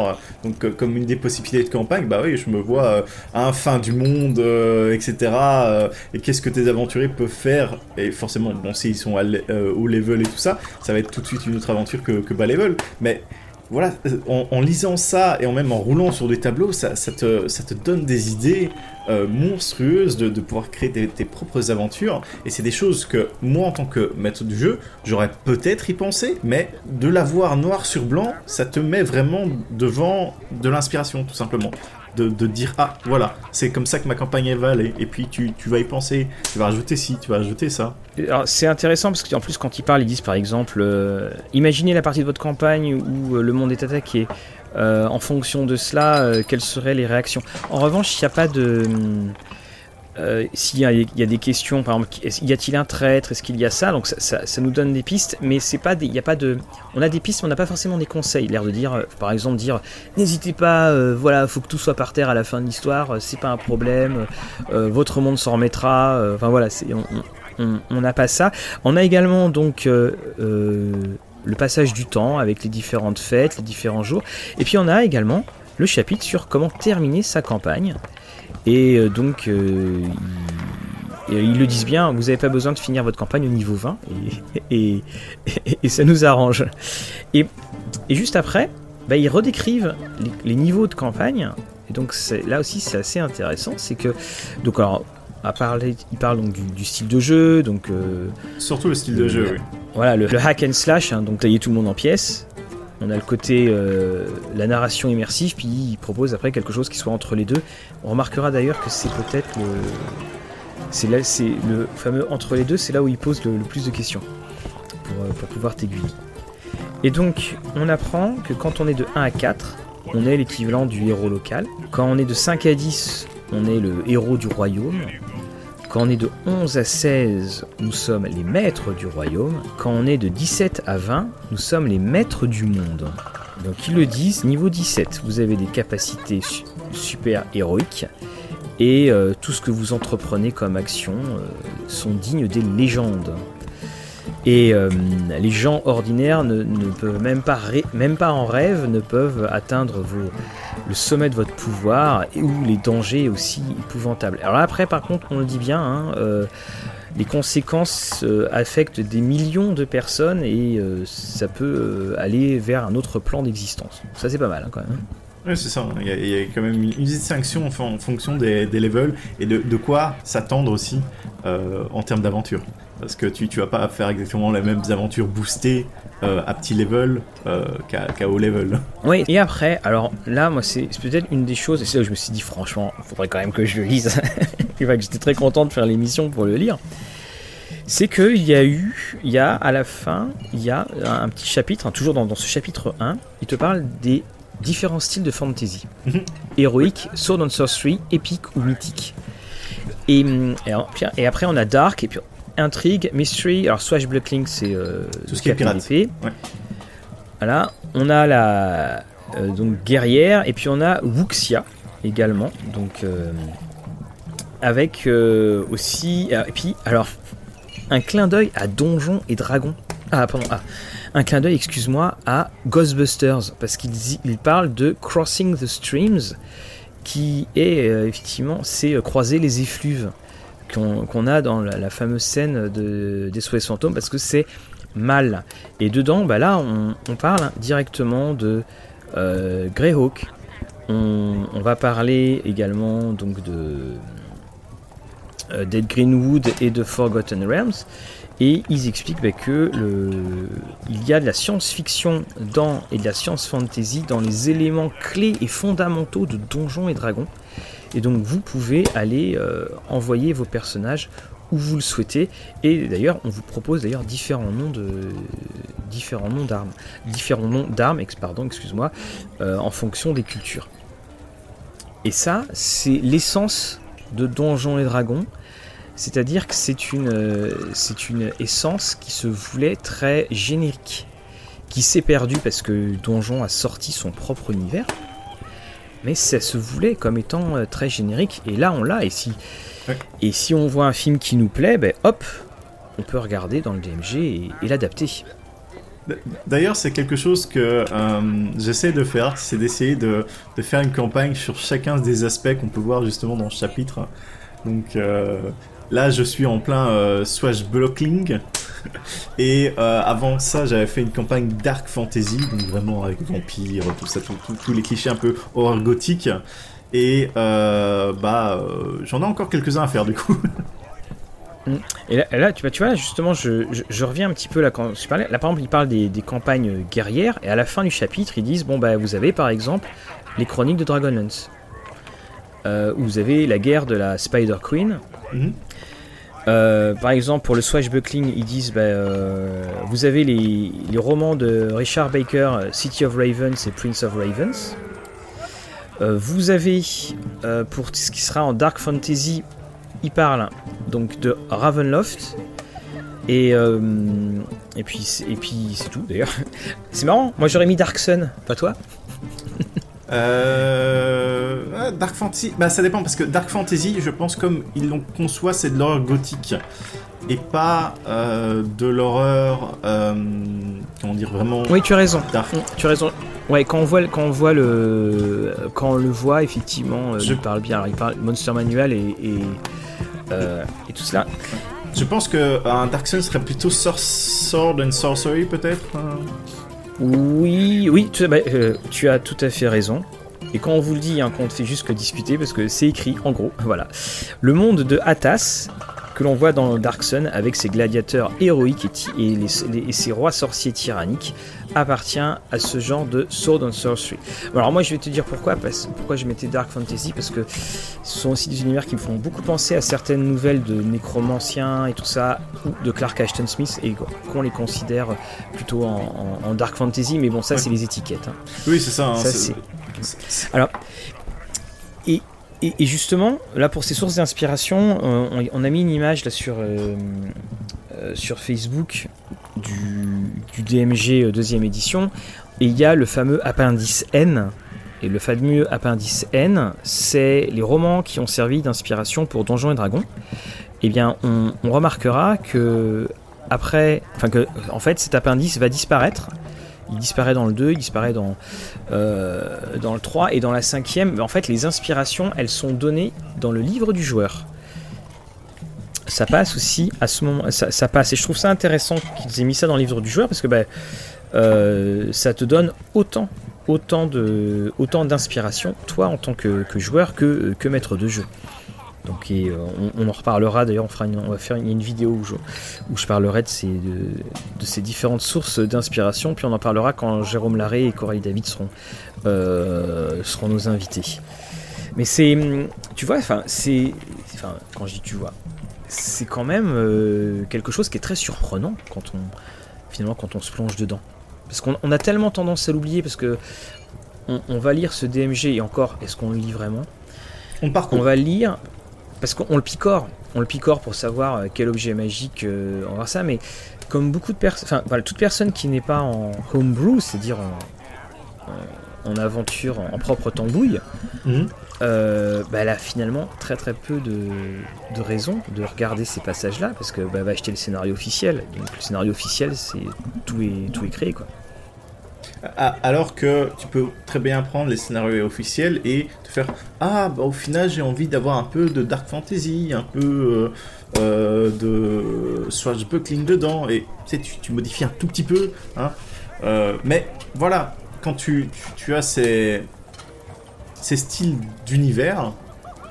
donc comme une des possibilités de campagne, bah oui, je me vois à un fin du monde, etc. et qu'est-ce que tes aventuriers peuvent faire? Et forcément, bon, s'ils sont au level et tout ça, ça va être tout de suite une autre aventure que, que bas level. Mais voilà, en, lisant ça et en même en roulant sur des tableaux, ça, te, donne des idées euh, monstrueuses de, pouvoir créer tes, propres aventures. Et c'est des choses que moi, en tant que maître du jeu, j'aurais peut-être y pensé, mais de l'avoir noir sur blanc, ça te met vraiment devant de l'inspiration, tout simplement de, dire ah voilà c'est comme ça que ma campagne va aller. Et puis tu, vas y penser tu vas rajouter ci tu vas rajouter ça. C'est intéressant parce qu'en plus quand ils parlent ils disent par exemple euh, imaginez la partie de votre campagne où euh, le monde est attaqué. Euh, en fonction de cela quelles seraient les réactions. En revanche il n'y a pas de euh, s'il y, a des questions, par exemple, y a-t-il un traître, est-ce qu'il y a ça? Donc ça, nous donne des pistes, mais c'est pas, il a pas de, on a des pistes, mais on n'a pas forcément des conseils. L'air de dire, euh, par exemple, dire, n'hésitez pas, euh, voilà, faut que tout soit par terre à la fin de l'histoire, c'est pas un problème, votre monde s'en remettra. Enfin voilà, on n'a pas ça. On a également donc le passage du temps avec les différentes fêtes, les différents jours. Et puis on a également le chapitre sur comment terminer sa campagne. Et euh, donc, euh, ils, le disent bien, vous n'avez pas besoin de finir votre campagne au niveau 20, et, et, ça nous arrange. Et, juste après, bah, ils redécrivent les, niveaux de campagne. Et donc là aussi, c'est assez intéressant. C'est que, donc alors, à parler, il parle donc du, style de jeu, donc euh, surtout le style de jeu. Oui. Voilà, le, hack and slash, hein, donc tailler tout le monde en pièces. On a le côté euh, la narration immersive, puis il propose après quelque chose qui soit entre les deux. On remarquera d'ailleurs que c'est peut-être le, c'est là, le fameux entre les deux, c'est là où il pose le, plus de questions pour, euh, pour pouvoir t'aiguiller. Et donc, on apprend que quand on est de 1 à 4, on est l'équivalent du héros local. Quand on est de 5 à 10, on est le héros du royaume. Quand on est de 11 à 16, nous sommes les maîtres du royaume. Quand on est de 17 à 20, nous sommes les maîtres du monde. Donc ils le disent, niveau 17, vous avez des capacités super héroïques et euh, tout ce que vous entreprenez comme action euh, sont dignes des légendes. Et euh, les gens ordinaires ne, peuvent même pas, même pas en rêve, ne peuvent atteindre le sommet de votre pouvoir où les dangers aussi épouvantables. Alors après, par contre, on le dit bien, hein, euh, les conséquences euh, affectent des millions de personnes et ça peut aller vers un autre plan d'existence. Ça, c'est pas mal hein, quand même. Oui, c'est ça. Il y, a, quand même une, distinction en, fonction des, levels et de quoi s'attendre aussi en termes d'aventure. Parce que tu, tu vas pas faire exactement les mêmes aventures boostées euh, à petit level euh, qu'à haut level. Oui, et après, alors là, moi, c'est peut-être une des choses, et c'est là où je me suis dit, franchement, il faudrait quand même que je le lise. J'étais très content de faire l'émission pour le lire. C'est qu'il y a eu, il y a à la fin, il y a un, petit chapitre, hein, toujours dans, dans, ce chapitre 1, il te parle des différents styles de fantasy. Mhm. Héroïque, sword and sorcery, épique ou mythique. Et, et, et, après, on a Dark, et puis intrigue, mystery. Alors, swashbuckling, c'est euh, tout ce qui est pirate. Voilà. On a la euh, donc guerrière et puis on a Wuxia également. Donc euh, avec aussi et puis alors un clin d'œil à Donjons et Dragons. Ah pardon. Ah, un clin d'œil, excuse-moi, à Ghostbusters parce qu'il il parle de Crossing the Streams qui est effectivement c'est croiser les effluves qu'on a dans la, fameuse scène de, des Souhaits fantômes parce que c'est mal. Et dedans, bah là, on, parle directement de euh, Greyhawk. On, va parler également donc de euh, Dead Greenwood et de Forgotten Realms. Et ils expliquent bah, que il y a de la science-fiction dans et de la science-fantasy dans les éléments clés et fondamentaux de Donjons et Dragons. Et donc vous pouvez aller euh, envoyer vos personnages où vous le souhaitez. Et d'ailleurs, on vous propose d'ailleurs différents noms de différents noms d'armes, différents noms d'armes, pardon, excuse-moi, euh, en fonction des cultures. Et ça, c'est l'essence de Donjons et Dragons. C'est-à-dire que c'est une, euh, c'est une essence qui se voulait très générique, qui s'est perdue parce que Donjon a sorti son propre univers mais ça se voulait comme étant euh, très générique. Et là, on l'a. Et si, et si on voit un film qui nous plaît, ben hop, on peut regarder dans le DMG et, l'adapter. D'ailleurs, c'est quelque chose que euh, j'essaie de faire, c'est d'essayer de, de, faire une campagne sur chacun des aspects qu'on peut voir justement dans ce chapitre. Donc euh, là, je suis en plein swashbuckling. Et euh, avant ça, j'avais fait une campagne dark fantasy, donc vraiment avec vampires, tout ça, tous les clichés un peu horreur gothique. Et euh, bah, euh, j'en ai encore quelques-uns à faire du coup. Et là, tu, vois, tu vois, justement, je, reviens un petit peu là quand je parlais. Là, par exemple, ils parlent des, campagnes guerrières, et à la fin du chapitre, ils disent bon, bah, vous avez par exemple les chroniques de Dragonlance, où vous avez la guerre de la Spider Queen. Mhm. Euh, par exemple, pour le swashbuckling, ils disent bah, euh, vous avez les, romans de Richard Baker, City of Ravens et Prince of Ravens. Euh, vous avez, pour ce qui sera en Dark Fantasy, il parle donc de Ravenloft. Et, et puis, et puis c'est tout d'ailleurs. C'est marrant, moi j'aurais mis Dark Sun, pas toi? Euh, Dark Fantasy, bah ça dépend parce que Dark Fantasy, je pense comme ils l'ont conçoit, c'est de l'horreur gothique. et pas euh, de l'horreur, euh, comment dire, vraiment. Oui, tu as raison. dark. Tu as raison. Ouais, quand on voit, quand on voit le, quand on le voit effectivement, euh, Je- il parle bien. Alors, il parle Monster Manual et et, euh, et tout cela. Je pense que un Dark Sun serait plutôt Sword and Sorcery peut-être. hein. Oui, oui, tu, bah, euh, tu as tout à fait raison. Et quand on vous le dit, hein, on ne fait juste que discuter, parce que c'est écrit en gros, voilà. Le monde de Atas, que l'on voit dans Dark Sun, avec ses gladiateurs héroïques et, ti- et les- les- et ses rois sorciers tyranniques, appartient à ce genre de Sword and Sorcery. Alors moi je vais te dire pourquoi, parce, pourquoi je mettais Dark Fantasy, parce que ce sont aussi des univers qui me font beaucoup penser à certaines nouvelles de nécromanciens et tout ça, ou de Clark Ashton Smith, et qu'on les considère plutôt en, en- en Dark Fantasy, mais bon ça Ouais. c'est les étiquettes. hein. Oui, c'est ça. hein, Ça, c'est- Et, et- justement, là pour ces sources d'inspiration, euh, on, a mis une image euh, euh, sur Facebook du, du DMG deuxième édition, et il y a le fameux appendice N. Et le fameux appendice N, c'est les romans qui ont servi d'inspiration pour Donjons et Dragons. Eh bien, on, remarquera que après, que, en fait, cet appendice va disparaître. Il disparaît dans le 2, il disparaît dans, euh, le 3 et dans la cinquième. En fait, les inspirations, elles sont données dans le livre du joueur. Ça passe aussi à ce moment, ça, ça passe. Et je trouve ça intéressant qu'ils aient mis ça dans le livre du joueur parce que bah, euh, ça te donne autant, autant d'inspiration, toi en tant que, joueur, que maître de jeu. Donc, et, euh, on, on en reparlera. D'ailleurs, on fera, une, on va faire une, une vidéo où je, où je parlerai de ces, de, de ces différentes sources d'inspiration. Puis on en parlera quand Jérôme Larré et Coralie David seront, euh, seront nos invités. Mais c'est, tu vois, enfin, c'est, enfin, quand je dis tu vois, c'est quand même euh, quelque chose qui est très surprenant quand on, finalement, quand on se plonge dedans. Parce qu'on on a tellement tendance à l'oublier parce que on, on va lire ce DMG et encore, est-ce qu'on le lit vraiment? On On parcourt. va lire parce qu'on le picore. On le picore pour savoir euh, quel objet magique euh, on va voir ça, mais comme beaucoup de personnes, enfin, voilà, toute personne qui n'est pas en homebrew, c'est-à-dire en, en- en aventure, en propre tambouille, Mhm. euh, bah, elle a finalement très très peu de, de raisons de regarder ces passages-là, parce que bah, elle va acheter le scénario officiel. Donc le scénario officiel, c'est tout est tout est créé quoi. Alors que tu peux très bien prendre les scénarios officiels et te faire Ah, bah au final j'ai envie d'avoir un peu de dark fantasy, un peu euh, euh, de swashbuckling dedans, et tu, sais, tu, tu modifies un tout petit peu. Hein, Euh, mais voilà, quand tu, tu, tu as ces, ces styles d'univers,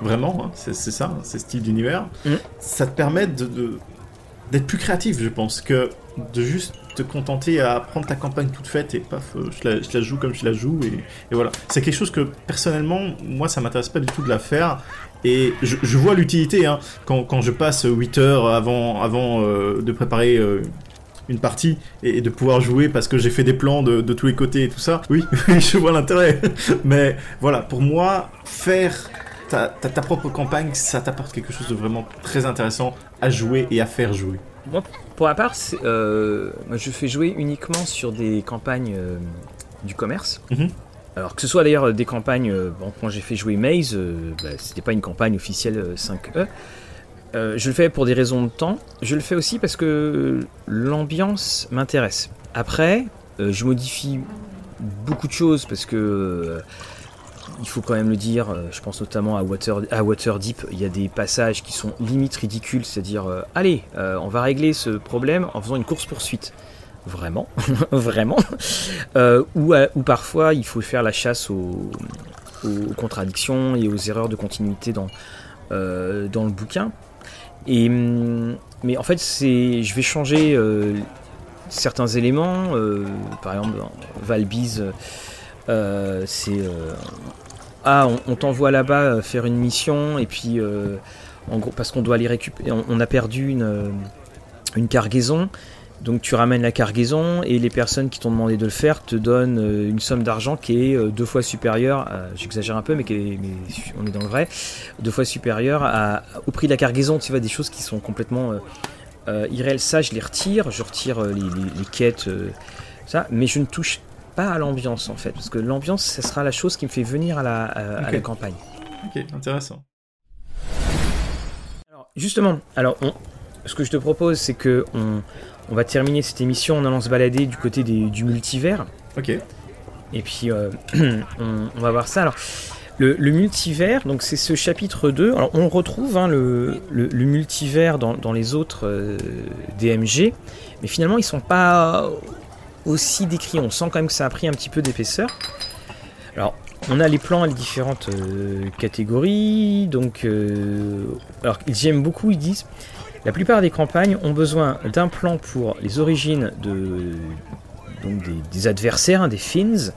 vraiment, hein, c'est ça, hein, ces styles d'univers, Mm. ça te permet de- de- d'être plus créatif, je pense, que de juste te contenter à prendre ta campagne toute faite et paf, euh, je la, joue comme je la joue et, voilà. C'est quelque chose que personnellement, moi, ça m'intéresse pas du tout de la faire. Et je, vois l'utilité hein, quand, quand je passe 8 heures avant, avant euh, de préparer euh, une partie et, et de pouvoir jouer parce que j'ai fait des plans de, de tous les côtés et tout ça. Oui, je vois l'intérêt. Mais voilà, pour moi, faire ta, ta, ta propre campagne, ça t'apporte quelque chose de vraiment très intéressant à jouer et à faire jouer. Pour ma part, euh, moi, je fais jouer uniquement sur des campagnes euh, du commerce. Mhm. Alors que ce soit d'ailleurs des campagnes, euh, bon, quand j'ai fait jouer Maze, bah, c'était pas une campagne officielle euh, 5E. Euh, je le fais pour des raisons de temps. Je le fais aussi parce que l'ambiance m'intéresse. Après, je modifie beaucoup de choses parce que il faut quand même le dire. euh, je pense notamment à Water, à Waterdeep. Il y a des passages qui sont limite ridicules, c'est-à-dire, euh, allez, euh, on va régler ce problème en faisant une course poursuite. Vraiment, vraiment. Ou, ou parfois, il faut faire la chasse aux, contradictions et aux erreurs de continuité dans, dans le bouquin. Et, hum, mais en fait, c'est, je vais changer certains éléments. par exemple, Valbise, c'est ah, on, t'envoie là-bas euh, faire une mission et puis euh, en gros parce qu'on doit aller récupérer, on, a perdu une euh, une cargaison. Donc tu ramènes la cargaison et les personnes qui t'ont demandé de le faire te donnent une somme d'argent qui est deux fois supérieure, j'exagère un peu mais, est- on est dans le vrai, deux fois supérieure à- au prix de la cargaison. Tu vois des choses qui sont complètement irréelles. Ça je les retire, je retire les, les- quêtes, ça, mais je ne touche pas à l'ambiance en fait, parce que l'ambiance ça sera la chose qui me fait venir à la, à- à Ok. la campagne. Ok, intéressant. Alors, justement, alors on, ce que je te propose, c'est que on, on va terminer cette émission en allant se balader du côté des- du multivers. Ok. Et puis, euh, on, on va voir ça. Alors, le, le multivers, donc c'est ce chapitre 2. Alors, on retrouve hein, le, le- le multivers dans, dans les autres euh, DMG, mais finalement, ils sont pas aussi décrits. On sent quand même que ça a pris un petit peu d'épaisseur. Alors, on a les plans et les différentes euh, catégories. Donc, euh, alors, ils aiment beaucoup, ils disent. La plupart des campagnes ont besoin d'un plan pour les origines de, donc des, adversaires, hein, des fins,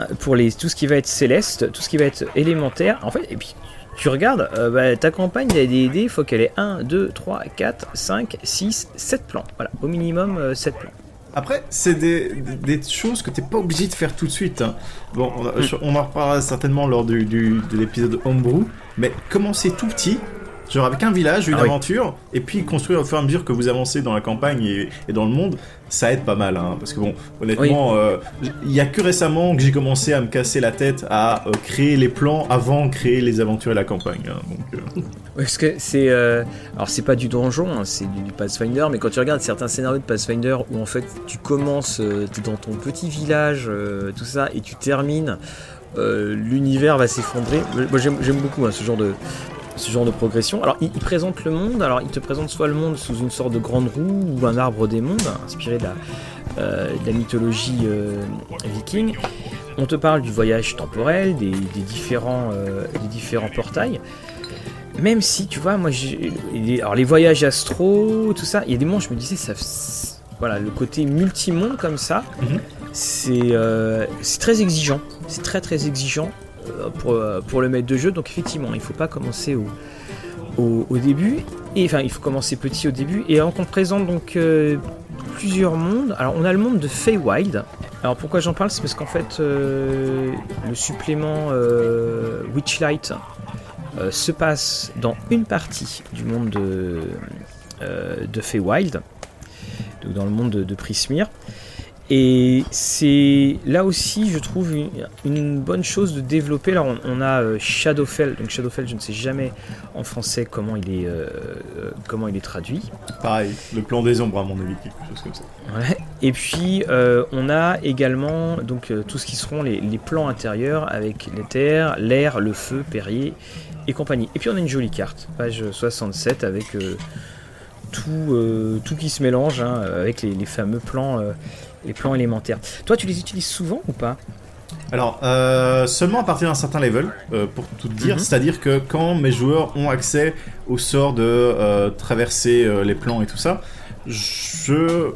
euh, pour les, tout ce qui va être céleste, tout ce qui va être élémentaire. En fait, et puis tu regardes, euh, bah, ta campagne, il y a des dés, il faut qu'elle ait 1, 2, 3, 4, 5, 6, 7 plans. Voilà, au minimum euh, 7 plans. Après, c'est des, des, des choses que t'es pas obligé de faire tout de suite. hein. Bon, on, je- on en reparlera certainement lors du, du- de l'épisode Homebrew, mais commencer tout petit, genre avec un village, une Ah oui. aventure, et puis construire au fur et à mesure que vous avancez dans la campagne et, et dans le monde, ça aide pas mal. Hein, parce que bon, honnêtement, euh, il y a que récemment que j'ai commencé à me casser la tête à euh, créer les plans avant de créer les aventures et la campagne. hein. donc, euh, Parce que c'est. alors, c'est pas du donjon, hein, c'est du, du Pathfinder, mais quand tu regardes certains scénarios de Pathfinder où en fait tu commences, t'es dans ton petit village, tout ça, et tu termines, l'univers va s'effondrer. Moi j'aime j'aime beaucoup hein, ce genre de. Ce genre de progression. Alors, il, il présente le monde. Alors, il te présente soit le monde sous une sorte de grande roue ou un arbre des mondes, inspiré de la, euh, de la mythologie euh, viking. On te parle du voyage temporel, des, des différents, euh, des différents portails. Même si, tu vois, moi, Alors, les voyages astro, tout ça, il y a des moments, je me disais, ça. Voilà, le côté multimonde comme ça, Mhm. c'est c'est très exigeant. C'est très, très exigeant pour, euh, pour le maître de jeu. Donc, effectivement, il faut pas commencer au, début. Et enfin, il faut commencer petit au début. Et te présente donc euh, plusieurs mondes. Alors, on a le monde de Feywild. Alors, pourquoi j'en parle? C'est parce qu'en fait, euh, le supplément euh, Witchlight euh, se passe dans une partie du monde de, euh, de Feywild, donc dans le monde de, de Prismir. Et c'est là aussi, je trouve, une, une bonne chose de développer. Alors, on, on a euh, Shadowfell. Donc, Shadowfell, je ne sais jamais en français comment il est, euh, euh, comment il est traduit. pareil, le plan des ombres, à mon avis, quelque chose comme ça. Ouais. Et puis euh, on a également donc euh, tout ce qui seront les, les plans intérieurs avec les terres, l'air, le feu, Perrier et compagnie. Et puis on a une jolie carte, page 67 avec tout, tout qui se mélange hein, avec les, les fameux plans, les plans élémentaires. Toi tu les utilises souvent ou pas? Alors, euh, seulement à partir d'un certain level, euh, pour tout dire, Mhm. c'est-à-dire que quand mes joueurs ont accès au sort de euh, traverser les plans et tout ça, je,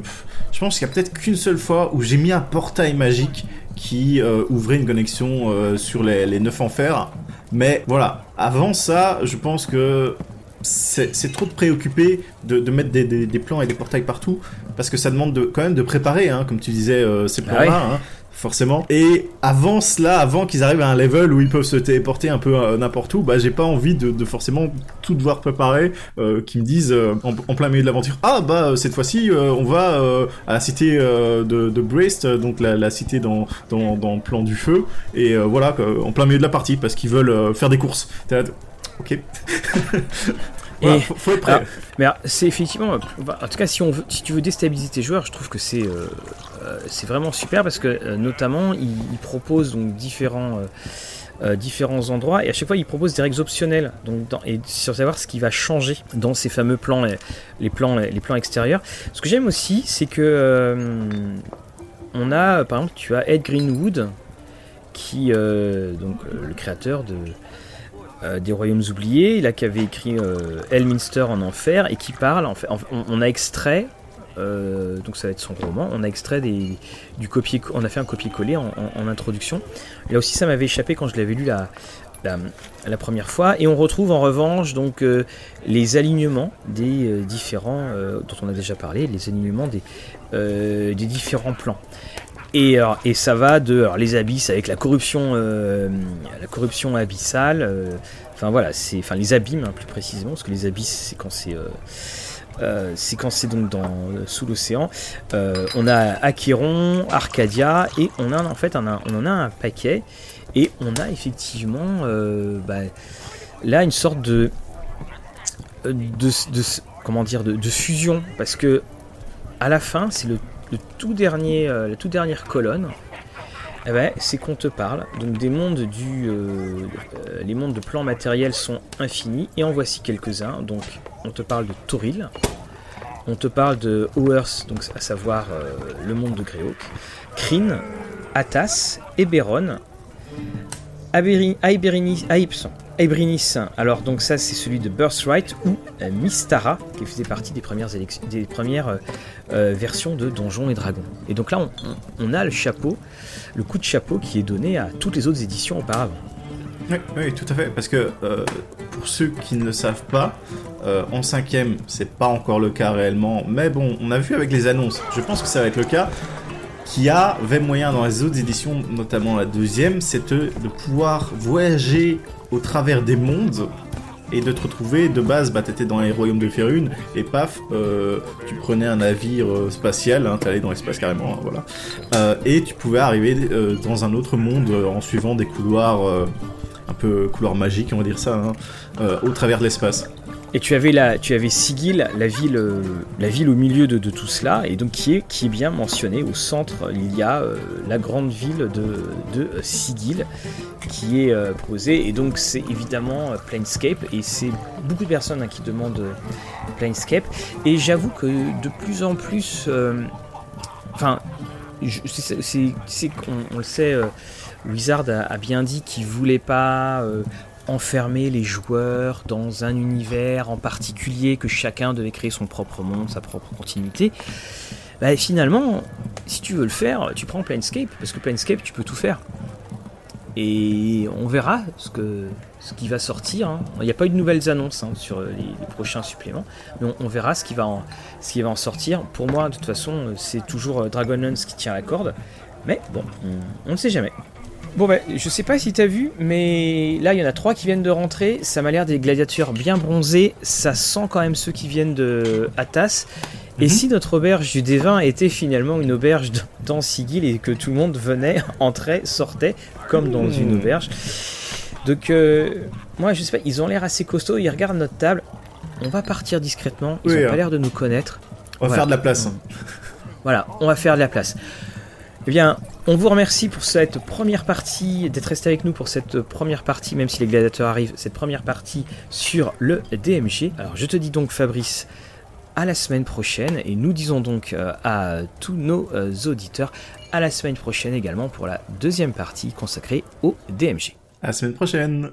je pense qu'il y a peut-être qu'une seule fois où j'ai mis un portail magique qui ouvrait une connexion sur les, les neuf enfers. Mais voilà, avant ça, je pense que c'est c'est trop de préoccupé de, de mettre des, des- des plans et des portails partout, parce que ça demande de, quand même de préparer, hein, comme tu disais, euh, ces Ah plans-là. hein forcément. Et avant cela, avant qu'ils arrivent à un level où ils peuvent se téléporter un peu euh, n'importe où, bah j'ai pas envie de, de forcément tout devoir préparer, euh, qui me disent euh, en, en plein milieu de l'aventure, ah bah euh, cette fois-ci on va à la cité de, de Brest, donc la, la cité dans, dans, dans le plan du feu, et voilà, en plein milieu de la partie, parce qu'ils veulent faire des courses. Ok. Voilà, Et- faut, faut être prêt. Alors, Mais c'est effectivement, bah, en tout cas, si, on veut, si tu veux déstabiliser tes joueurs, je trouve que c'est euh, euh, c'est vraiment super parce que euh, notamment, ils il proposent donc différents, euh, différents endroits et à chaque fois, ils proposent des règles optionnelles donc, dans- et sur savoir ce qui va changer dans ces fameux plans, les, les plans, les plans extérieurs. Ce que j'aime aussi, c'est que euh, on a, par exemple, tu as Ed Greenwood qui, euh, donc le créateur de euh, des Royaumes oubliés, là qui avait écrit euh, Elminster en enfer et qui parle. En fait, on, a extrait, euh, donc ça va être son roman. On a extrait du copier, on a fait un copier-coller en, introduction. Là aussi, ça m'avait échappé quand je l'avais lu la, la, la première fois. Et on retrouve en revanche donc les alignements des différents, dont on a déjà parlé, les alignements des, des différents plans. Et, alors, et ça va de alors, les abysses avec la corruption, euh, la corruption abyssale. euh, Enfin voilà, c'est enfin les abîmes hein, plus précisément, parce que les abysses c'est quand c'est euh, euh, c'est quand c'est donc dans sous l'océan. Euh, on a Acheron, Arcadia et on a en fait on, a- en a un paquet et on a effectivement euh, bah, là une sorte de de, de- comment dire, de, fusion, parce que à la fin, c'est le, tout dernier, la toute dernière colonne. Eh ben, c'est qu'on te parle. Donc des mondes du, les mondes de plans matériels sont infinis et en voici quelques-uns. Donc on te parle de Toril, on te parle de Oers, donc à savoir le monde de Greyhawk, Kryn, Atas, Eberron, Aiberinis, alors donc ça c'est celui de Birthright ou euh, Mystara qui faisait partie des premières, des premières euh, euh, versions de Donjons et Dragons. Et donc là on, a le chapeau, le coup de chapeau qui est donné à toutes les autres éditions auparavant. Oui, tout à fait, parce que pour ceux qui ne savent pas, en cinquième c'est pas encore le cas réellement, mais bon on a vu avec les annonces, je pense que ça va être le cas qui avait moyen dans les autres éditions, notamment la deuxième, c'est de pouvoir voyager au travers des mondes et de te retrouver de base. Bah t'étais dans les royaumes de Férune et paf euh, tu prenais un navire euh, spatial hein, t'allais dans l'espace carrément hein, voilà. Euh, et tu pouvais arriver dans un autre monde en suivant des couloirs un peu couloirs magiques on va dire ça hein, au travers de l'espace et tu avais, la, tu avais Sigil, la ville, euh, la ville au milieu de, tout cela, et donc qui est, qui est bien mentionné. Au centre, il y a euh, la grande ville de, de Sigil qui est euh, posée. Et donc c'est évidemment Planescape, et c'est beaucoup de personnes hein, qui demandent Planescape. Et j'avoue que de plus en plus... Enfin, c'est on, le sait... Wizard a, a, bien dit qu'il voulait pas enfermer les joueurs dans un univers en particulier, que chacun devait créer son propre monde, sa propre continuité. Bah, finalement, si tu veux le faire, tu prends Planescape, parce que Planescape, tu peux tout faire. Et on verra ce, que, ce qui va sortir. Hein. Il n'y a pas eu de nouvelles annonces hein, sur les, prochains suppléments, mais on, verra ce qui, va en, ce qui va en sortir. Pour moi, de toute façon, c'est toujours Dragonlance qui tient la corde. Mais bon, on ne sait jamais. Bon bah, je sais pas si t'as vu, mais là il y en a trois qui viennent de rentrer. Ça m'a l'air des gladiateurs bien bronzés. Ça sent quand même ceux qui viennent de Atas. Et mhm. si notre auberge du D20 était finalement une auberge dans Sigil et que tout le monde venait, entrait, sortait comme dans une auberge. Donc euh, moi je sais pas, ils ont l'air assez costauds, ils regardent notre table. On va partir discrètement, ils ont pas hein. l'air de nous connaître. On va faire de la place. Voilà, on va faire de la place. Eh bien, on vous remercie pour cette première partie, d'être resté avec nous pour cette première partie, même si les gladiateurs arrivent, cette première partie sur le DMG. Alors je te dis donc Fabrice, à la semaine prochaine, et nous disons donc euh, à tous nos euh, auditeurs à la semaine prochaine également pour la deuxième partie consacrée au DMG. À la semaine prochaine